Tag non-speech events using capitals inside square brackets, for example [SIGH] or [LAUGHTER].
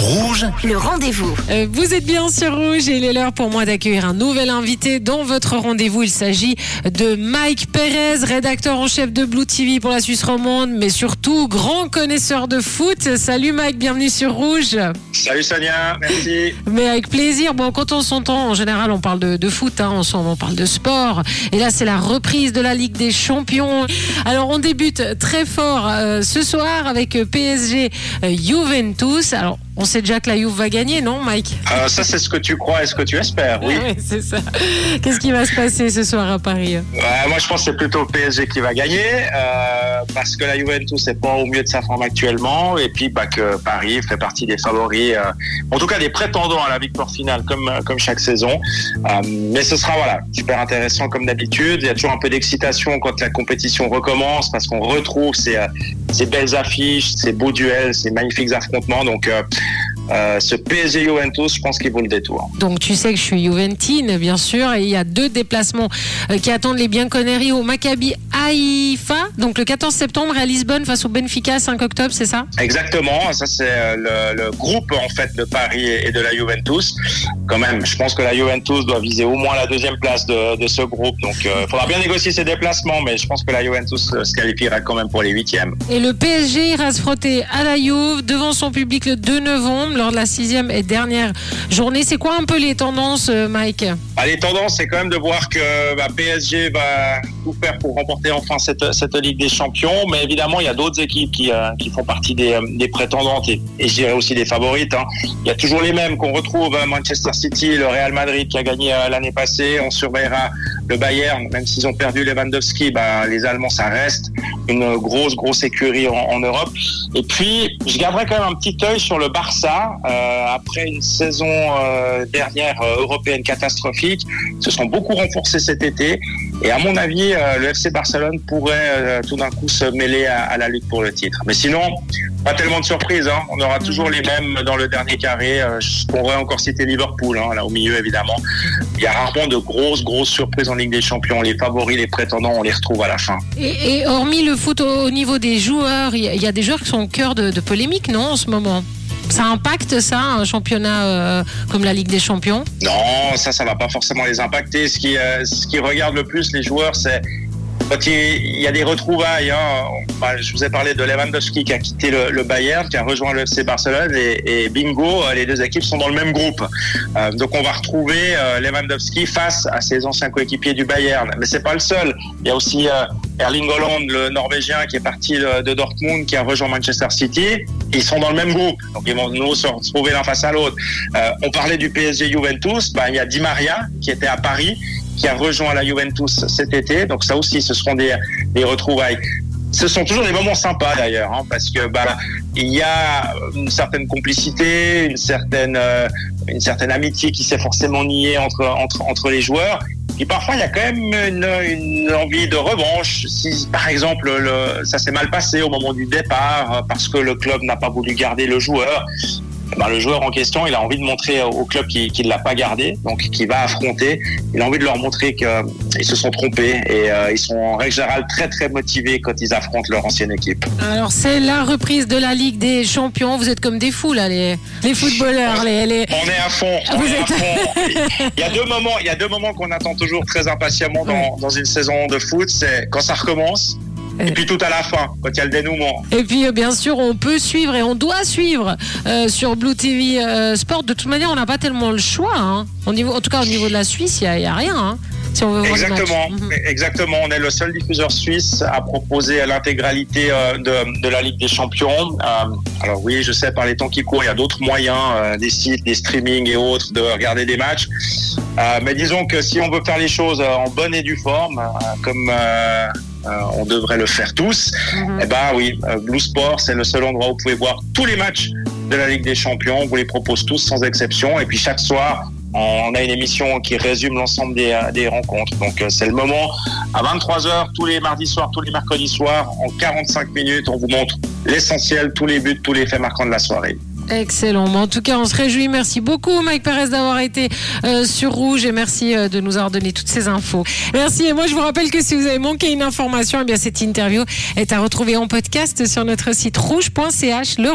Rouge, le rendez-vous. Euh, vous êtes bien sur Rouge et il est l'heure pour moi d'accueillir un nouvel invité dans votre rendez-vous. Il s'agit de Mike Perez, rédacteur en chef de Blue TV pour la Suisse romande, mais surtout grand connaisseur de foot. Salut Mike, bienvenue sur Rouge. Salut Sonia, merci. Mais avec plaisir. Bon, quand on s'entend, en général, on parle de, de foot, hein, ensemble, on parle de sport. Et là, c'est la reprise de la Ligue des Champions. Alors, on débute très fort euh, ce soir avec euh, PSG euh, Juventus. Alors, on sait déjà que la Juve va gagner, non, Mike Euh, ça, c'est ce que tu crois et ce que tu espères, oui. [LAUGHS] Ouais, c'est ça. Qu'est-ce qui va se passer ce soir à Paris Ouais, moi, je pense que c'est plutôt PSG qui va gagner euh, parce que la Juventus n'est pas au mieux de sa forme actuellement et puis bah, que Paris fait partie des favoris, euh, en tout cas des prétendants à la victoire finale comme, euh, comme chaque saison. Euh, mais ce sera voilà, super intéressant comme d'habitude. Il y a toujours un peu d'excitation quand la compétition recommence parce qu'on retrouve ces, euh, ces belles affiches, ces beaux duels, ces magnifiques affrontements. Donc, euh, ce PSG Juventus, je pense qu'il vaut le détour. Donc tu sais que je suis Juventine, bien sûr, et il y a deux déplacements euh, qui attendent les bienconneries au Maccabi Haïfa, donc le 14 septembre à Lisbonne face au Benfica 5 octobre, c'est ça? Exactement, ça c'est euh, le, le groupe en fait de Paris et de la Juventus. Quand même, je pense que la Juventus doit viser au moins la deuxième place de, de ce groupe. Donc, il faudra bien négocier ses déplacements, mais je pense que la Juventus se qualifiera quand même pour les huitièmes. Et le PSG ira se frotter à la Juve devant son public le 2 novembre lors de la sixième et dernière journée. C'est quoi un peu les tendances, euh, Mike Bah, les tendances, c'est quand même de voir que bah, PSG va tout faire pour remporter enfin cette, Ligue des Champions. Mais évidemment, il y a d'autres équipes qui, euh, font partie des, euh, des prétendantes et, et je dirais aussi des favorites. hein. Il y a toujours les mêmes qu'on retrouve euh, Manchester City, le Real Madrid qui a gagné l'année passée. On surveillera le Bayern, même s'ils ont perdu Lewandowski, bah, les Allemands, ça reste une grosse, grosse écurie en, Europe. Et puis, je garderai quand même un petit œil sur le Barça. Euh, après une saison euh, dernière euh, européenne catastrophique, ils se sont beaucoup renforcés cet été. Et à mon avis, le FC Barcelone pourrait tout d'un coup se mêler à, la lutte pour le titre. Mais sinon, pas tellement de surprises. Hein. On aura toujours les mêmes dans le dernier carré. Je pourrais encore citer Liverpool, hein, là au milieu évidemment. Il y a rarement de grosses, grosses surprises en Ligue des Champions. Les favoris, les prétendants, on les retrouve à la fin. et, et hormis le foot au, au niveau des joueurs, il y, a- il y a des joueurs qui sont au cœur de, de polémiques, non, en ce moment? Ça impacte ça, un championnat euh, comme la Ligue des Champions? Non, ça, ça va pas forcément les impacter. Ce qui, euh, ce qui regarde le plus les joueurs, c'est quand il y a des retrouvailles. Hein. Bah, je vous ai parlé de Lewandowski qui a quitté le, Bayern, qui a rejoint le FC Barcelone, et, bingo, euh, les deux équipes sont dans le même groupe. Euh, donc on va retrouver euh, Lewandowski face à ses anciens coéquipiers du Bayern. Mais c'est pas le seul. Il y a aussi Erling Haaland, le Norvégien, qui est parti de, Dortmund, qui a rejoint Manchester City. Ils sont dans le même groupe, donc ils vont nous se retrouver l'un face à l'autre. Euh, on parlait du PSG Juventus, bah, il y a Di Maria qui était à Paris, qui a rejoint la Juventus cet été. Donc ça aussi, ce seront des, retrouvailles. Ce sont toujours des moments sympas d'ailleurs, hein, parce que bah, il y a une certaine complicité, une certaine, euh, amitié qui s'est forcément niée entre les joueurs. Et parfois, il y a quand même une, envie de revanche. Si, par exemple, le, ça s'est mal passé au moment du départ parce que le club n'a pas voulu garder le joueur, ben, le joueur en question, il a envie de montrer au club qui ne l'a pas gardé, donc qui va affronter. Il a envie de leur montrer qu'ils se sont trompés et euh, ils sont en règle générale très très motivés quand ils affrontent leur ancienne équipe. Alors c'est la reprise de la Ligue des Champions. Vous êtes comme des fous là, les, les footballeurs. Les, les... On est à fond. On Vous est à êtes- fond. Il y a deux moments, il y a deux moments qu'on attend toujours très impatiemment dans, dans une saison de foot. C'est quand ça recommence et puis tout à la fin, quand il y a le dénouement. Et puis euh, bien sûr, on peut suivre et on doit suivre euh, sur Blue TV euh, Sport. De toute manière, on n'a pas tellement le choix. Hein. Au niveau, en tout cas, au niveau de la Suisse, il n'y a, rien. Hein, si on veut voir les Exactement. Mhm. exactement. On est le seul diffuseur suisse à proposer l'intégralité de, de la Ligue des Champions. Alors oui, je sais, par les temps qui courent, il y a d'autres moyens, des sites, des streamings et autres, de regarder des matchs. Mais disons que si on veut faire les choses en bonne et due forme, comme on devrait le faire tous, Mhm. eh ben oui, euh, Blue Sport, c'est le seul endroit où vous pouvez voir tous les matchs de la Ligue des Champions. On vous les propose tous sans exception. Et puis chaque soir, on a une émission qui résume l'ensemble des, euh, des rencontres. Donc euh, c'est le moment à 23h tous les mardis soirs, tous les mercredis soirs, en 45 minutes, on vous montre l'essentiel, tous les buts, tous les faits marquants de la soirée. Excellent. En tout cas, on se réjouit. Merci beaucoup, Mike Perez, d'avoir été euh, sur Rouge et merci euh, de nous avoir donné toutes ces infos. Merci. Et moi, je vous rappelle que si vous avez manqué une information, eh bien cette interview est à retrouver en podcast sur notre site rouge.ch. Le